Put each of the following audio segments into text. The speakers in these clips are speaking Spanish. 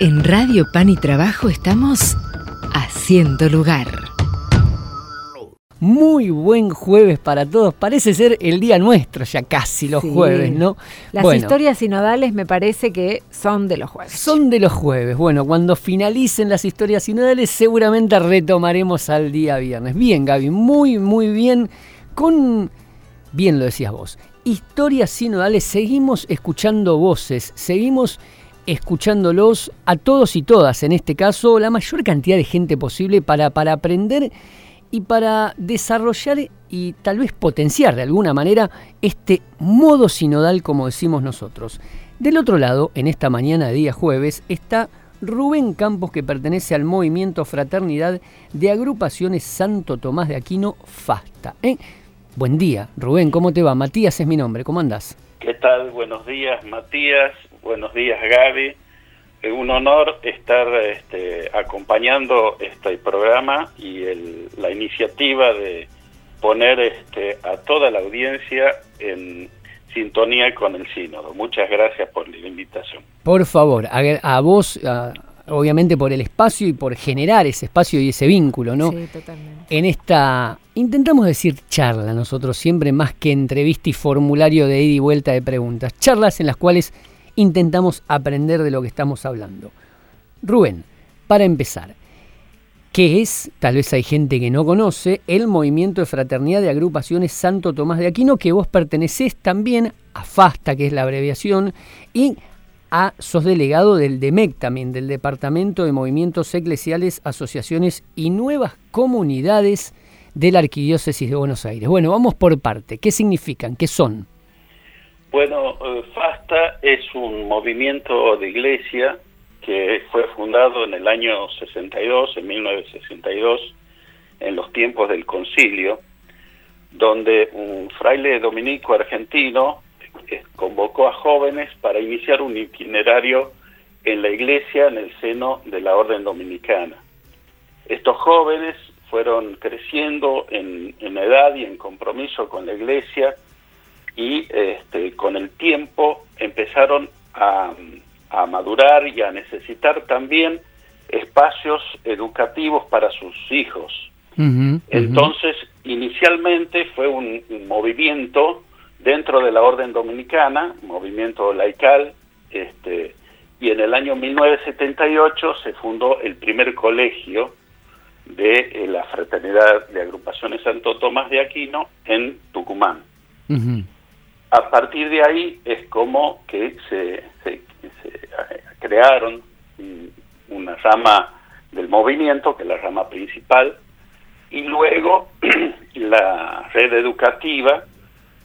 En Radio Pan y Trabajo estamos haciendo lugar. Muy buen jueves para todos. Parece ser el día nuestro ya casi los Sí. jueves, ¿no? Las Bueno, historias sinodales me parece que son de los jueves. Son de los jueves. Bueno, cuando finalicen las historias sinodales seguramente retomaremos al día viernes. Bien, Gaby, muy, muy bien. Con, bien lo decías vos, historias sinodales, seguimos escuchando voces, seguimos escuchándolos a todos y todas, en este caso, la mayor cantidad de gente posible para, para aprender y para desarrollar y tal vez potenciar de alguna manera este modo sinodal como decimos nosotros. Del otro lado, en esta mañana de día jueves, está Rubén Campos que pertenece al movimiento Fraternidad de Agrupaciones Santo Tomás de Aquino FASTA. ¿eh? Buen día, Rubén, ¿cómo te va? Matías es mi nombre, ¿cómo andás? ¿Qué tal? Buenos días, Matías. Buenos días, Gaby. Es un honor estar este, acompañando este programa y el- la iniciativa de poner este, a toda la audiencia en sintonía con el sínodo. Muchas gracias por la invitación. Por favor, a, a vos, a- obviamente por el espacio y por generar ese espacio y ese vínculo, ¿no? Sí, totalmente. en esta, intentamos decir charla nosotros siempre más que entrevista y formulario de ida y vuelta de preguntas, charlas en las cuales intentamos aprender de lo que estamos hablando. Rubén, para empezar, ¿qué es, tal vez hay gente que no conoce, el movimiento de fraternidad de agrupaciones Santo Tomás de Aquino, que vos pertenecés también a FASTA, que es la abreviación, y a, sos delegado del DEMEC también, del Departamento de Movimientos Eclesiales, Asociaciones y Nuevas Comunidades de la Arquidiócesis de Buenos Aires. Bueno, vamos por parte. ¿Qué significan? ¿Qué son? Bueno, eh, FASTA es un movimiento de iglesia que fue fundado en el año 62, en 1962, en los tiempos del concilio, donde un fraile dominico argentino eh, convocó a jóvenes para iniciar un itinerario en la iglesia en el seno de la orden dominicana. Estos jóvenes fueron creciendo en, en edad y en compromiso con la iglesia, y este, con el tiempo empezaron a, a madurar y a necesitar también espacios educativos para sus hijos. Entonces, inicialmente fue un, un movimiento dentro de la orden dominicana, movimiento laical, este, y en el año 1978 se fundó el primer colegio de eh, la Fraternidad de Agrupaciones Santo Tomás de Aquino en Tucumán. Ujú. A partir de ahí es como que se, eh, crearon una rama del movimiento, que es la rama principal, y luego la red educativa,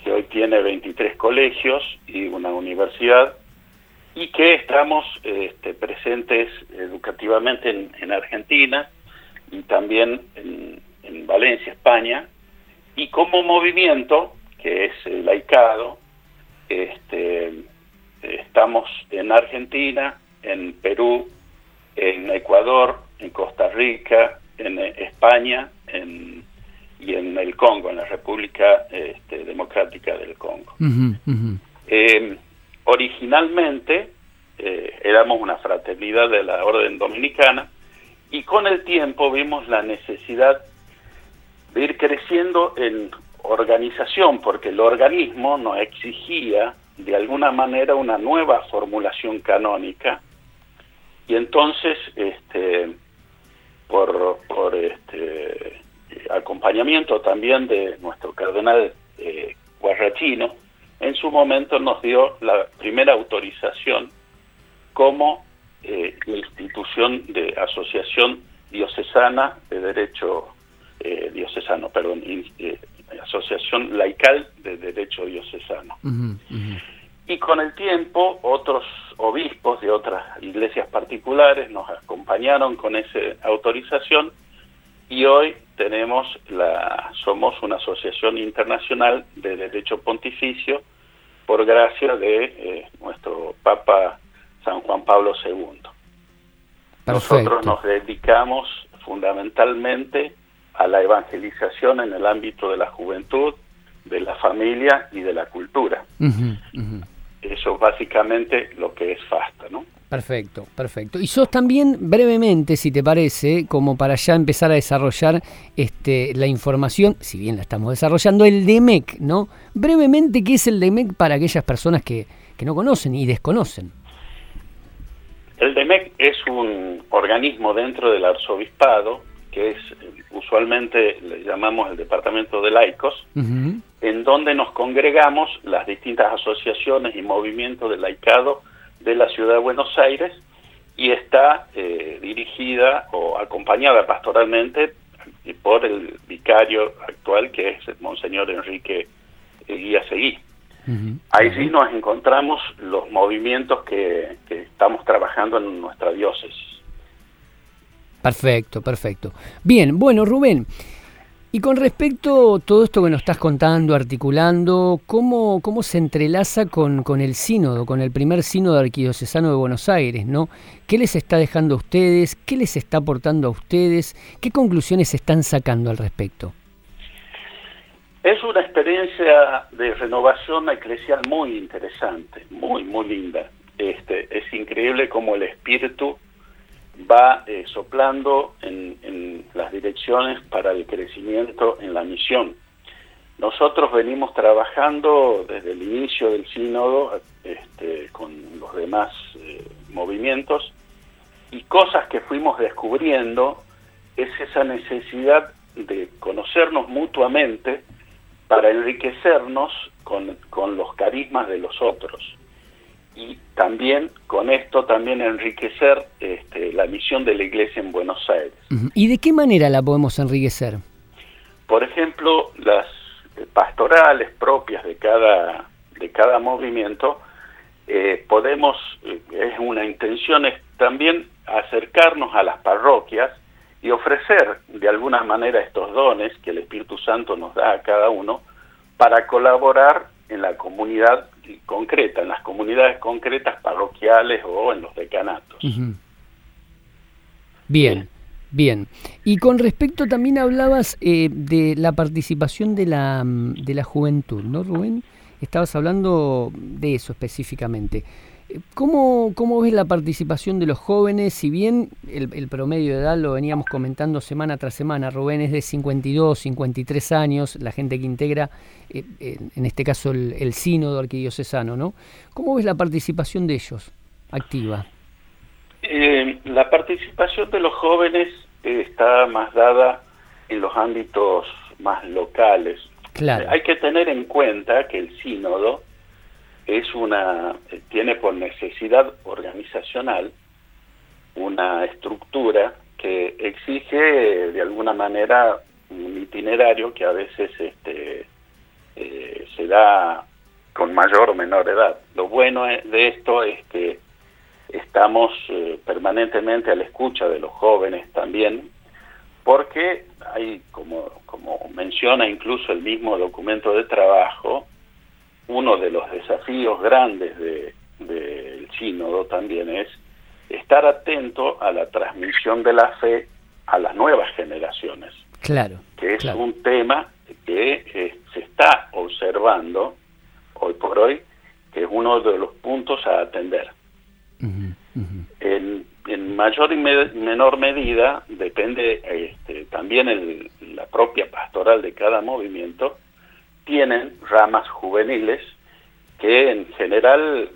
que hoy tiene 23 colegios y una universidad, y que estamos este, presentes educativamente en, en Argentina y también en Valencia, España, y como movimiento, que es el laicado, este, estamos en Argentina, en Perú, en Ecuador, en Costa Rica, en eh, España en, y en el Congo, en la República este, Democrática del Congo. Eh, originalmente eh, éramos una fraternidad de la orden dominicana y con el tiempo vimos la necesidad de ir creciendo en organización porque el organismo nos exigía de alguna manera una nueva formulación canónica. Y entonces este por, por este acompañamiento también de nuestro cardenal eh, Guarrachino en su momento nos dio la primera autorización como eh, institución de asociación diocesana de derecho eh, diocesano, perdón, eh, asociación laical de derecho diocesano. Y con el tiempo otros obispos de otras iglesias particulares nos acompañaron con esa autorización y hoy tenemos la somos una asociación internacional de derecho pontificio por gracia de eh, nuestro Papa San Juan Pablo II. Nosotros nos dedicamos fundamentalmente a la evangelización en el ámbito de la juventud, de la familia y de la cultura. Eso es básicamente lo que es FASTA, ¿no? Perfecto, perfecto. Y sos también brevemente, si te parece, como para ya empezar a desarrollar este, la información, si bien la estamos desarrollando, el DEMEC, ¿no? Brevemente, ¿qué es el DEMEC para aquellas personas que, que no conocen y desconocen? El DEMEC es un organismo dentro del arzobispado, que es usualmente le llamamos el Departamento de Laicos, en donde nos congregamos las distintas asociaciones y movimientos de laicado de la ciudad de Buenos Aires y está eh, dirigida o acompañada pastoralmente por el vicario actual que es el Monseñor Enrique Guía Seguí. Ahí sí nos encontramos los movimientos que, estamos trabajando en nuestra diócesis. Perfecto, perfecto. Bien, bueno, Rubén, y con respecto a todo esto que nos estás contando, articulando, ¿cómo, cómo se entrelaza con, con, el sínodo, con el primer sínodo arquidiocesano de Buenos Aires? ¿no? ¿Qué les está dejando a ustedes? ¿Qué les está aportando a ustedes? ¿Qué conclusiones están sacando al respecto? Es una experiencia de renovación eclesial muy interesante, muy, muy linda. Este, es increíble cómo el espíritu va eh, soplando en, las direcciones para el crecimiento en la misión. Nosotros venimos trabajando desde el inicio del sínodo este, con los demás eh, movimientos y cosas que fuimos descubriendo es esa necesidad de conocernos mutuamente para enriquecernos con, con los carismas de los otros y también con esto también enriquecer este, la misión de la iglesia en Buenos Aires. ¿Y de qué manera la podemos enriquecer? Por ejemplo, las pastorales propias de cada de cada movimiento eh, podemos eh, es una intención es también acercarnos a las parroquias y ofrecer de alguna manera estos dones que el Espíritu Santo nos da a cada uno para colaborar en la comunidad concreta, en las comunidades concretas parroquiales o en los decanatos. Bien, bien. Y con respecto también hablabas eh, de la participación de la, de la juventud, ¿no, Rubén? Estabas hablando de eso específicamente. ¿Cómo, ¿Cómo ves la participación de los jóvenes? Si bien el, promedio de edad lo veníamos comentando semana tras semana, Rubén es de 52, 53 años, la gente que integra, eh, en este caso el, el sínodo arquidiocesano, ¿no? ¿Cómo ves la participación de ellos activa? Eh, la participación de los jóvenes eh, está más dada en los ámbitos más locales. Claro. Hay que tener en cuenta que el sínodo es una tiene por necesidad organizacional una estructura que exige de alguna manera un itinerario que a veces este, eh, se da con mayor o menor edad. Lo bueno de esto es que estamos eh, permanentemente a la escucha de los jóvenes también, porque hay, como, como menciona incluso el mismo documento de trabajo, uno de los desafíos grandes del de, sínodo también es estar atento a la transmisión de la fe a las nuevas generaciones. Claro. Que es un tema que eh, se está observando hoy por hoy, que es uno de los puntos a atender. En, mayor y menor medida depende este, también el, la propia pastoral de cada movimiento tienen ramas juveniles que en general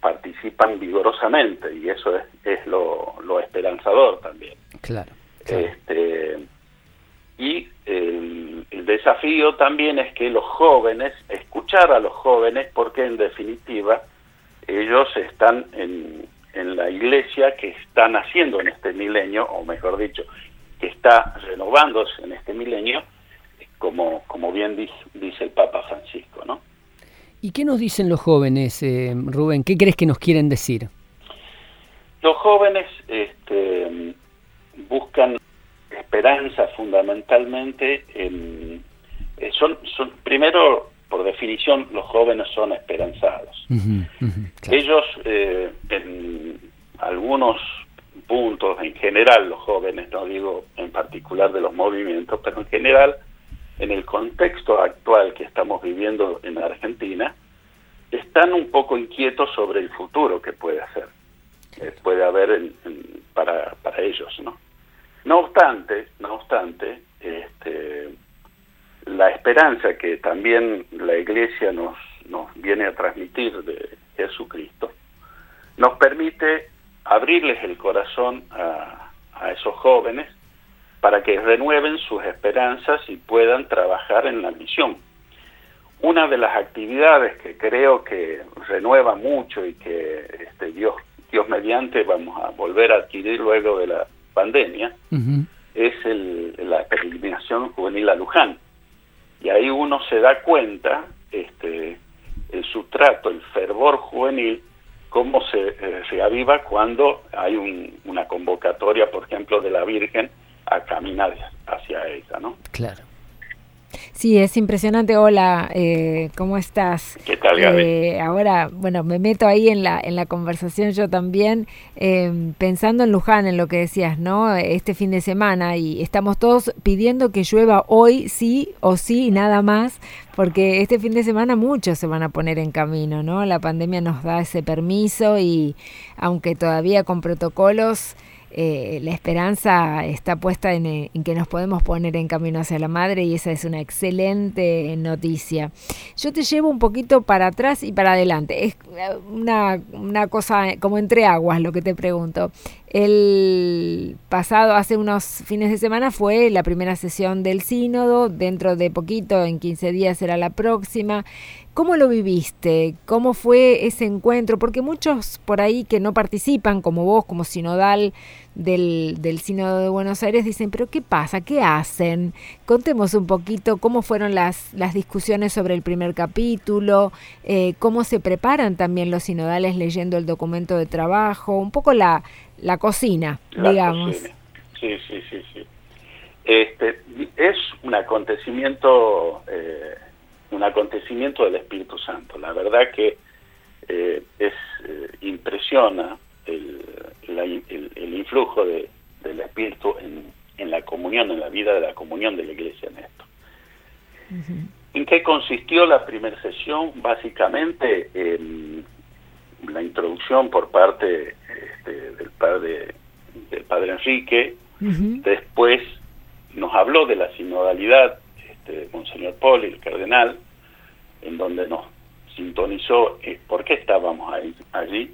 participan vigorosamente y eso es, es lo, esperanzador también. Claro. Este, y el, desafío también es que los jóvenes, escuchar a los jóvenes, porque en definitiva ellos están en, en la iglesia que están haciendo en este milenio, o mejor dicho, que está renovándose en este milenio, como, como bien dice, el Papa Francisco, ¿no? ¿Y qué nos dicen los jóvenes, eh, Rubén? ¿Qué crees que nos quieren decir? Los jóvenes este, buscan esperanza fundamentalmente en... Eh, son, son, primero, por definición, los jóvenes son esperanzados. Ellos, eh, en algunos puntos, en general los jóvenes, no digo en particular de los movimientos, pero en general en el contexto actual que estamos viviendo en Argentina, están un poco inquietos sobre el futuro que puede hacer. puede haber para, para ellos, ¿no? No obstante, no obstante, este, la esperanza que también la Iglesia nos, nos viene a transmitir de Jesucristo, nos permite abrirles el corazón a, a esos jóvenes para que renueven sus esperanzas y puedan trabajar en la misión. Una de las actividades que creo que renueva mucho y que este, Dios, Dios mediante vamos a volver a adquirir luego de la pandemia es el, la peregrinación juvenil a Luján. Y ahí uno se da cuenta, este, el sustrato, el fervor juvenil, cómo se, eh, aviva cuando hay una convocatoria, por ejemplo, de la Virgen a caminar hacia ella, ¿no? Claro. Sí, es impresionante. Hola, eh, ¿cómo estás? ¿Qué tal, Gaby? Eh, ahora, bueno, me meto ahí en la, en la conversación yo también, eh, pensando en Luján, en lo que decías, ¿no? Este fin de semana y estamos todos pidiendo que llueva hoy, sí o sí, y nada más, porque este fin de semana muchos se van a poner en camino, ¿no? La pandemia nos da ese permiso y aunque todavía con protocolos, eh, la esperanza está puesta en, que nos podemos poner en camino hacia la madre y esa es una excelente noticia. Yo te llevo un poquito para atrás y para adelante. Es eh, una, una cosa como entre aguas lo que te pregunto. El pasado, hace unos fines de semana, fue la primera sesión del sínodo. Dentro de poquito, en 15 días, será la próxima. ¿Cómo lo viviste? ¿Cómo fue ese encuentro? Porque muchos por ahí que no participan, como vos, como sinodal del, del Sínodo de Buenos Aires, dicen, pero ¿qué pasa? ¿Qué hacen? Contemos un poquito cómo fueron las, las discusiones sobre el primer capítulo, eh, cómo se preparan también los sinodales leyendo el documento de trabajo, un poco la, la cocina, digamos. Sí, sí, sí, sí. Este, es un acontecimiento... Eh, un acontecimiento del Espíritu Santo. La verdad que eh, es eh, impresiona el, el, influjo de, del Espíritu en, en, la comunión, en la vida de la comunión de la Iglesia en esto. ¿En qué consistió la primera sesión? Básicamente en la introducción por parte este, del padre del padre Enrique, después nos habló de la sinodalidad este, Monseñor Poli, el cardenal, en donde nos sintonizó eh, por qué estábamos ahí, allí.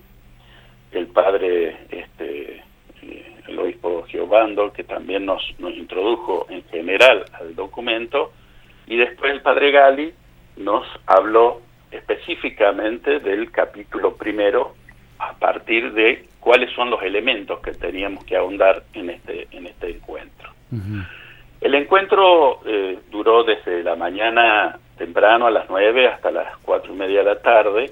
El padre, este, eh, el obispo Giovando, que también nos, nos introdujo en general al documento, y después el padre Gali nos habló específicamente del capítulo primero a partir de cuáles son los elementos que teníamos que ahondar en este en este encuentro. El encuentro eh, duró desde la mañana temprano a las 9 hasta las cuatro y media de la tarde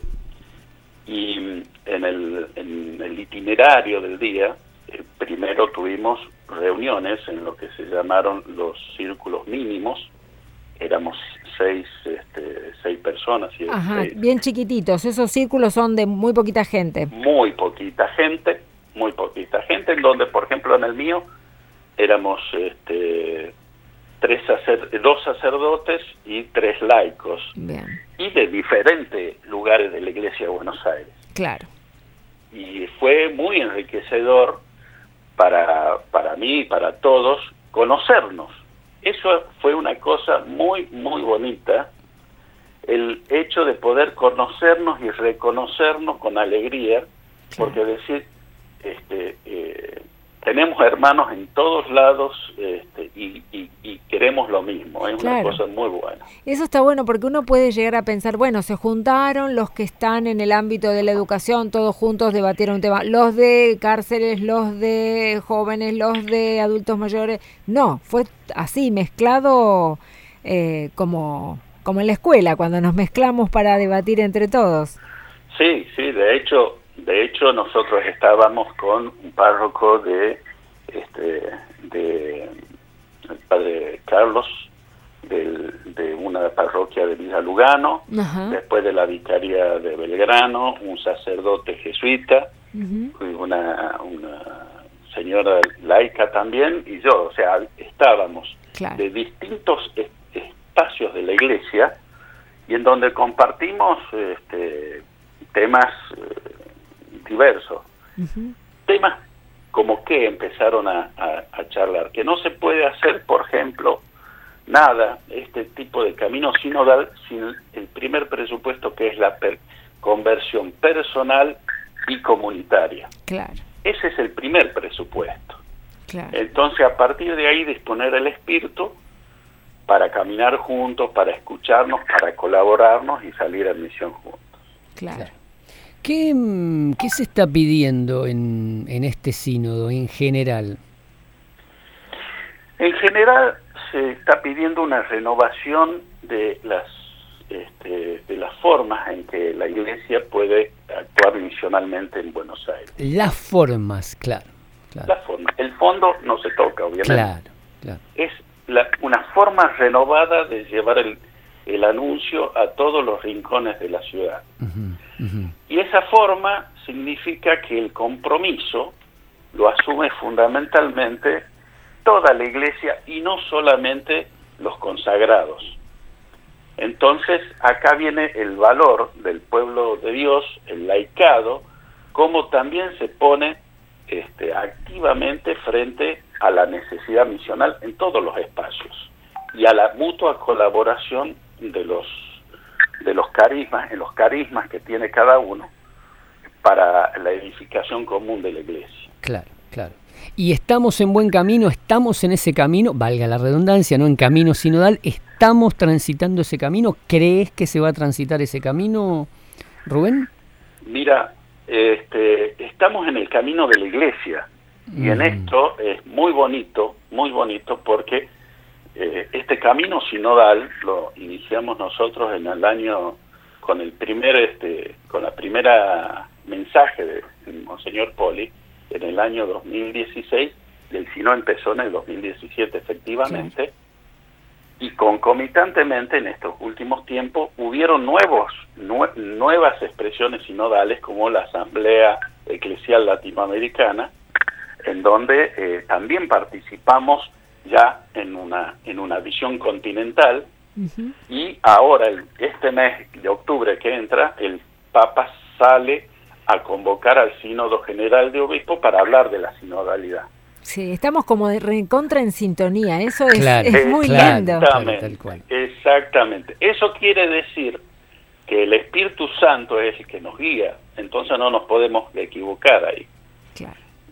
y mm, en el, en el itinerario del día eh, primero tuvimos reuniones en lo que se llamaron los círculos mínimos éramos seis este, seis personas y Ajá, bien chiquititos esos círculos son de muy poquita gente muy poquita gente muy poquita gente en donde por ejemplo en el mío éramos este tres dos sacerdotes y tres laicos y de diferentes lugares de la Iglesia de Buenos Aires. Claro. Y fue muy enriquecedor para, para mí y para todos conocernos. Eso fue una cosa muy, muy bonita, el hecho de poder conocernos y reconocernos con alegría, porque decir, este, eh, tenemos hermanos en todos lados este, y, queremos lo mismo, es una cosa muy buena. Eso está bueno porque uno puede llegar a pensar, bueno, se juntaron los que están en el ámbito de la educación, todos juntos debatieron un tema, los de cárceles, los de jóvenes, los de adultos mayores, no, fue así, mezclado eh, como, como en la escuela, cuando nos mezclamos para debatir entre todos. Sí, sí, de hecho de hecho, nosotros estábamos con un párroco de, este, de el padre Carlos, de una parroquia de Villa Lugano, después de la vicaría de Belgrano, un sacerdote jesuita, una, una señora laica también, y yo, o sea, estábamos de distintos espacios de la iglesia y en donde compartimos este, temas eh, diverso. temas como que empezaron a, charlar, que no se puede hacer, por ejemplo, nada, este tipo de camino sinodal, sin el primer presupuesto que es la conversión personal y comunitaria. Claro. Ese es el primer presupuesto. Claro. Entonces, a partir de ahí, disponer el espíritu para caminar juntos, para escucharnos, para colaborarnos y salir a misión juntos. Claro. ¿Qué, mm, ¿Qué, se está pidiendo en, en este sínodo en general? En general se está pidiendo una renovación de las este, de las formas en que la Iglesia puede actuar misionalmente en Buenos Aires. Las formas, claro. Las formas. El fondo no se toca, obviamente. Claro, claro. Es una forma renovada de llevar el, el, anuncio a todos los rincones de la ciudad. Y esa forma significa que el compromiso lo asume fundamentalmente toda la iglesia y no solamente los consagrados. Entonces, acá viene el valor del pueblo de Dios, el laicado, como también se pone este, activamente frente a la necesidad misional en todos los espacios y a la mutua colaboración de los de los carismas, en los carismas que tiene cada uno para la edificación común de la iglesia. Claro, claro. Y estamos en buen camino, estamos en ese camino, valga la redundancia, no en camino sinodal, estamos transitando ese camino. ¿Crees que se va a transitar ese camino, Rubén? Mira, este, estamos en el camino de la iglesia y en mm. esto es muy bonito, muy bonito porque eh, este camino sinodal lo iniciamos nosotros en el año con el primer, este, con la primera mensaje de Monseñor Poli en el año 2016 y el sino empezó en el 2017 efectivamente. Y concomitantemente en estos últimos tiempos hubieron nuevos nuevas expresiones sinodales como la Asamblea Eclesial Latinoamericana en donde eh, también participamos ya en una en una visión continental y ahora el, este mes de octubre que entra el Papa sale a convocar al Sínodo General de Obispo para hablar de la sinodalidad. Sí, estamos como de reencontra en sintonía, eso es, muy lindo. Exactamente, Eso quiere decir que el Espíritu Santo es el que nos guía, entonces no nos podemos equivocar ahí.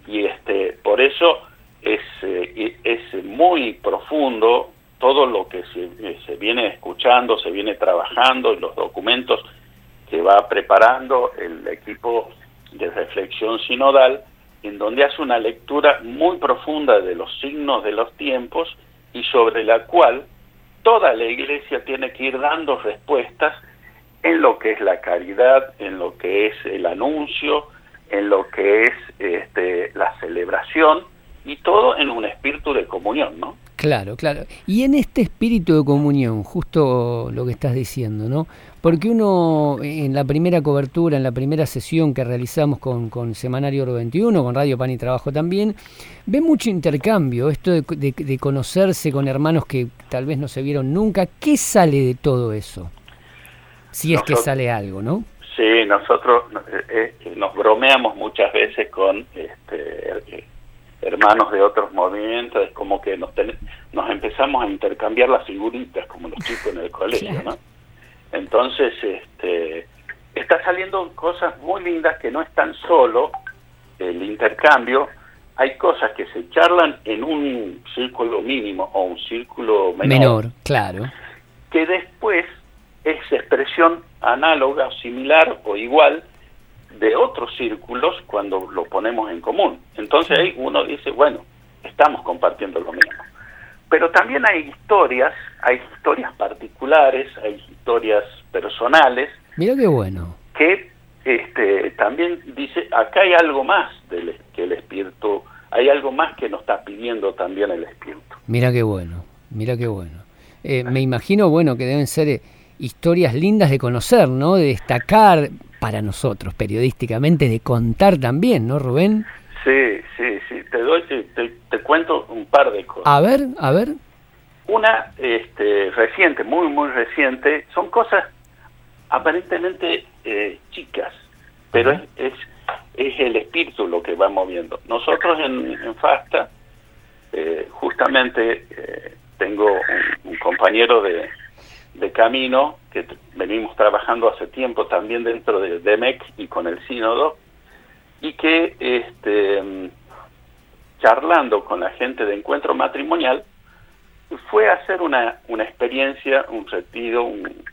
Y este, por eso es, eh, es muy profundo todo lo que se, eh, se viene escuchando, se viene trabajando, en los documentos que va preparando el equipo de reflexión sinodal, en donde hace una lectura muy profunda de los signos de los tiempos y sobre la cual toda la iglesia tiene que ir dando respuestas en lo que es la caridad, en lo que es el anuncio, en lo que es este, la celebración y todo en un espíritu de comunión, ¿no? Claro, claro. Y en este espíritu de comunión, justo lo que estás diciendo, ¿no? Porque uno en la primera cobertura, en la primera sesión que realizamos con, con Semanario Oro 21, con Radio Pan y Trabajo también, ve mucho intercambio, esto de, conocerse con hermanos que tal vez no se vieron nunca. ¿Qué sale de todo eso? Si es que sale algo, ¿no? Sí, nosotros eh, eh, nos bromeamos muchas veces con este, hermanos de otros movimientos, es como que nos, nos empezamos a intercambiar las figuritas como los chicos en el colegio, ¿no? Entonces, este, está saliendo cosas muy lindas que no están solo el intercambio, hay cosas que se charlan en un círculo mínimo o un círculo menor, menor claro. que después es expresión análoga, similar o igual de otros círculos cuando lo ponemos en común. Entonces ahí uno dice, bueno, estamos compartiendo lo mismo. Pero también hay historias, hay historias particulares, hay historias personales. Mira qué bueno. Que este, también dice, acá hay algo más del, que el espíritu, hay algo más que nos está pidiendo también el espíritu. Mira qué bueno, mira qué bueno. Eh, me imagino, bueno, que deben ser eh, historias lindas de conocer, ¿no? De destacar para nosotros, periodísticamente, de contar también, ¿no, Rubén? Sí, sí, sí. Te doy, te, te, cuento un par de cosas. A ver, a ver. Una este, reciente, muy, muy reciente, son cosas aparentemente eh, chicas, pero es, es el espíritu lo que va moviendo. Nosotros en, FASTA, eh, justamente eh, tengo un, compañero de, camino que venimos trabajando hace tiempo también dentro de DEMEC y con el sínodo, y que este, charlando con la gente de encuentro matrimonial, fue a hacer una, una experiencia, un retiro, un,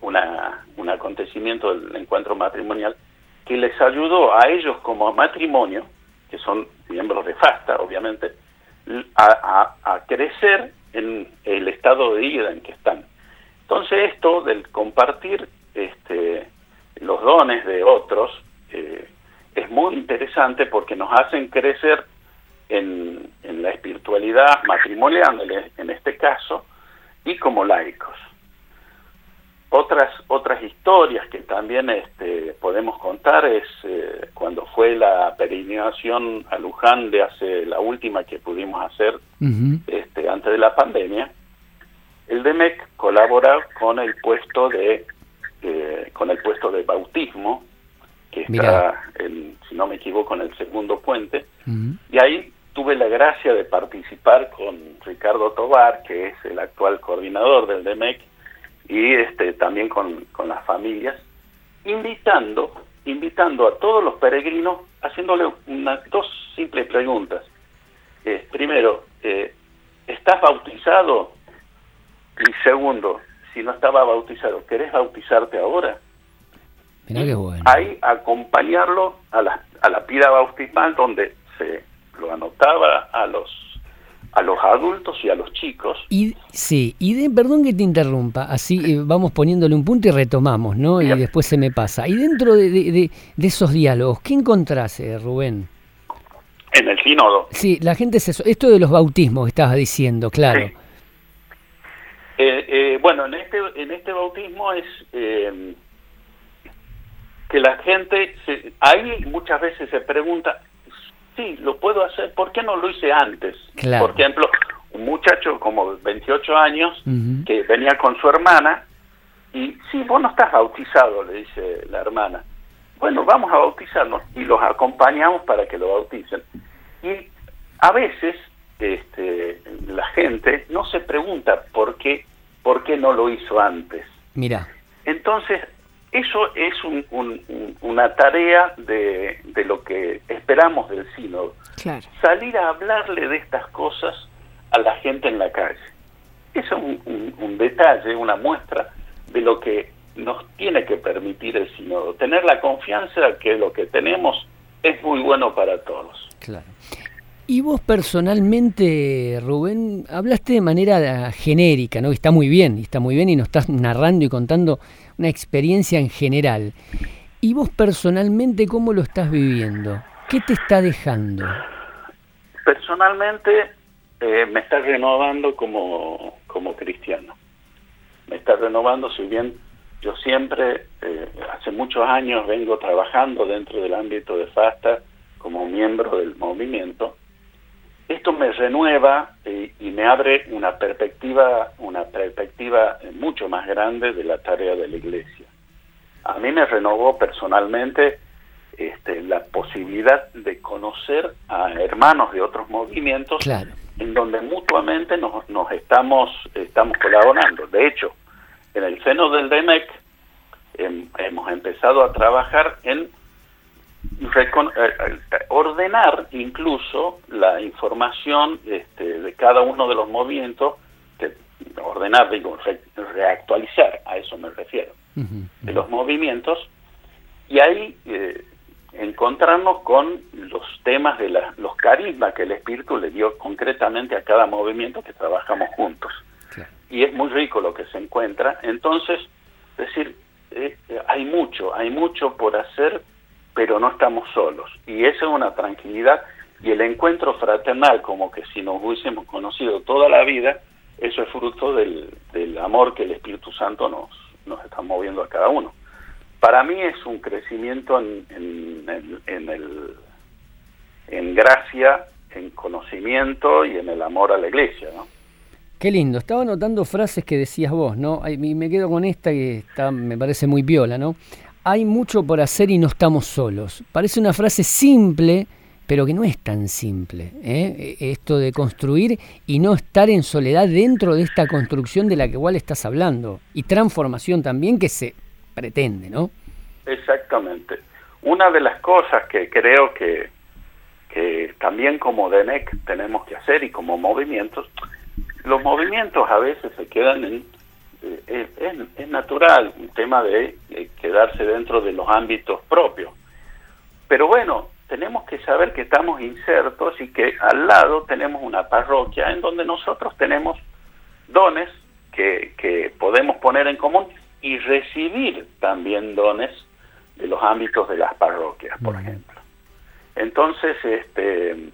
un acontecimiento del encuentro matrimonial que les ayudó a ellos como matrimonio, que son miembros de FASTA, obviamente, a, a, crecer en el estado de vida en que están. Entonces esto del compartir este, los dones de otros eh, es muy interesante porque nos hacen crecer en, en la espiritualidad matrimonial, en este caso, y como laicos. Otras otras historias que también este, podemos contar es eh, cuando fue la peregrinación a Luján de hace la última que pudimos hacer este, antes de la pandemia el DEMEC colabora con el puesto de eh, con el puesto de bautismo que está en, si no me equivoco en el segundo puente y ahí tuve la gracia de participar con Ricardo Tobar que es el actual coordinador del DEMEC y este, también con, las familias, invitando, invitando a todos los peregrinos, haciéndole unas dos simples preguntas. Eh, primero, eh, ¿estás bautizado? Y segundo, si no estaba bautizado, ¿querés bautizarte ahora? qué bueno. Ahí acompañarlo a la, a la pira bautismal donde se lo anotaba a los a los adultos y a los chicos. Y sí, y de, perdón que te interrumpa, así eh, vamos poniéndole un punto y retomamos, ¿no? Y después se me pasa. Y dentro de, de, esos diálogos, ¿qué encontrás, eh, Rubén? En el sínodo. Sí, la gente se... Esto de los bautismos estabas diciendo, claro. Eh, bueno, en este, en este bautismo es que la gente, se, ahí muchas veces se pregunta, sí, lo puedo hacer, ¿por qué no lo hice antes? Por ejemplo, un muchacho como 28 años que venía con su hermana y, sí, vos no estás bautizado, le dice la hermana. Bueno, vamos a bautizarnos y los acompañamos para que lo bauticen. Y a veces este, la gente no se pregunta por qué, por qué no lo hizo antes. Mira. Entonces, eso es una tarea de, lo que esperamos del sínodo. Salir a hablarle de estas cosas a la gente en la calle. Eso es un, detalle, una muestra de lo que nos tiene que permitir el sínodo. Tener la confianza de que lo que tenemos es muy bueno para todos. Claro. Y vos personalmente, Rubén, hablaste de manera genérica, ¿no? Está muy bien, está muy bien y nos estás narrando y contando una experiencia en general. ¿Y vos personalmente cómo lo estás viviendo? ¿Qué te está dejando? Personalmente eh, me está renovando como, como cristiano. Me está renovando, si bien yo siempre, eh, hace muchos años, vengo trabajando dentro del ámbito de FASTA como miembro del movimiento, esto me renueva eh, y me abre una perspectiva, una perspectiva mucho más grande de la tarea de la Iglesia. A mí me renovó personalmente este, la posibilidad de conocer a hermanos de otros movimientos en donde mutuamente nos, nos estamos, estamos colaborando. De hecho, en el seno del DEMEC hemos empezado a trabajar en eh, eh, ordenar incluso la información este, de cada uno de los movimientos, ordenar, digo, reactualizar, a eso me refiero, de los movimientos, y ahí eh, encontrarnos con los temas de los carismas que el espíritu le dio concretamente a cada movimiento que trabajamos juntos. Y es muy rico lo que se encuentra. Entonces, decir, hay mucho, hay mucho por hacer pero no estamos solos. Y esa es una tranquilidad y el encuentro fraternal, como que si nos hubiésemos conocido toda la vida, eso es fruto del, amor que el Espíritu Santo nos, nos está moviendo a cada uno. Para mí es un crecimiento en, en, en, el, en gracia, en conocimiento y en el amor a la iglesia, ¿no? Qué lindo, estaba notando frases que decías vos, ¿no? Y me quedo con esta que está, me parece muy viola, ¿no? Hay mucho por hacer y no estamos solos. Parece una frase simple, pero que no es tan simple. ¿eh? Esto de construir y no estar en soledad dentro de esta construcción de la que igual estás hablando. Y transformación también que se pretende, ¿no? Exactamente. Una de las cosas que creo que, que también como DENEC tenemos que hacer y como movimientos, los movimientos a veces se quedan en eh, es, natural un tema de quedarse dentro de los ámbitos propios. Pero bueno, tenemos que saber que estamos insertos y que al lado tenemos una parroquia en donde nosotros tenemos dones que, que podemos poner en común y recibir también dones de los ámbitos de las parroquias, por ejemplo. Entonces, este,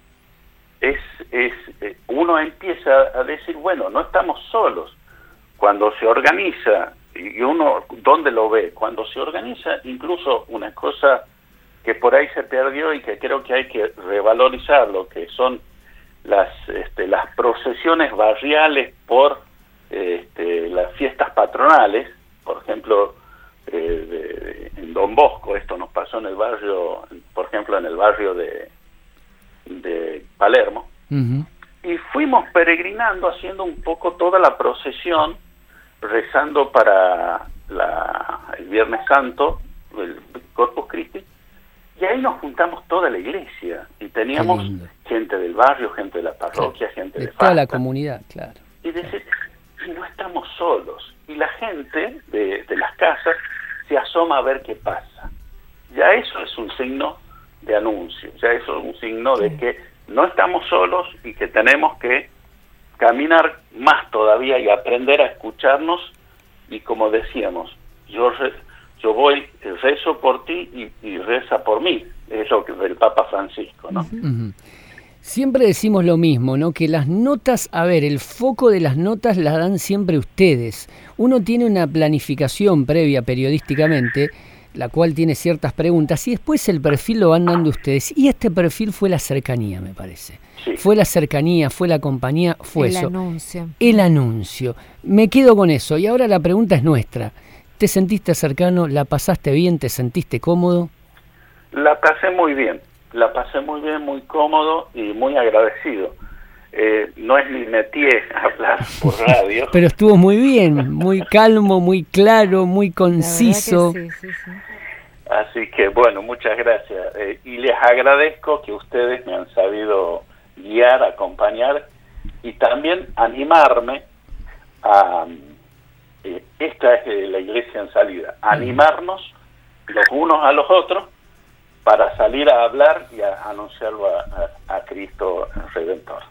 es, es, eh, uno empieza a decir, bueno, no estamos solos, cuando se organiza, y uno, ¿dónde lo ve? Cuando se organiza incluso una cosa que por ahí se perdió y que creo que hay que revalorizar, lo que son las, este, las procesiones barriales por este, las fiestas patronales, por ejemplo, eh, en Don Bosco, esto nos pasó en el barrio, por ejemplo, en el barrio de, de Palermo, y fuimos peregrinando haciendo un poco toda la procesión rezando para la, el Viernes Santo, el Corpus Christi, y ahí nos juntamos toda la iglesia y teníamos gente del barrio, gente de la parroquia, gente de, de toda la comunidad, claro. Y decir, no estamos solos. Y la gente de, de las casas se asoma a ver qué pasa. Ya eso es un signo de anuncio, ya eso es un signo de que no estamos solos y que tenemos que caminar más todavía y aprender a escucharnos y como decíamos, yo yo voy, rezo por ti y, reza por mí, es lo que del Papa Francisco, ¿no? Siempre decimos lo mismo, ¿no? Que las notas, a ver, el foco de las notas las dan siempre ustedes. Uno tiene una planificación previa periodísticamente la cual tiene ciertas preguntas y después el perfil lo van dando ustedes. Y este perfil fue la cercanía, me parece. Fue la cercanía, fue la compañía, fue eso. El anuncio. El anuncio. Me quedo con eso. Y ahora la pregunta es nuestra. ¿Te sentiste cercano? ¿La pasaste bien? ¿Te sentiste cómodo? La pasé muy bien. La pasé muy bien, muy cómodo y muy agradecido. Eh, no es mi métier hablar por radio. Pero estuvo muy bien, muy calmo, muy claro, muy conciso. Así que bueno, muchas gracias. Eh, y les agradezco que ustedes me han sabido guiar, acompañar y también animarme a... Eh, esta es la iglesia en salida, animarnos los unos a los otros para salir a hablar y a anunciarlo a, a Cristo Redentor.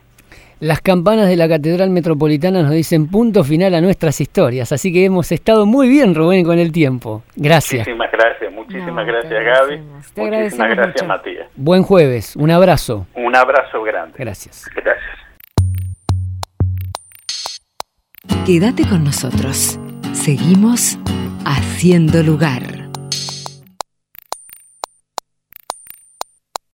Las campanas de la Catedral Metropolitana nos dicen punto final a nuestras historias, así que hemos estado muy bien, Rubén, con el tiempo. Gracias. Muchísimas gracias, muchísimas gracias, Gaby. muchísimas gracias, Matías. Buen jueves, un abrazo. Un abrazo grande. Gracias. Gracias. Quédate con nosotros. Seguimos haciendo lugar.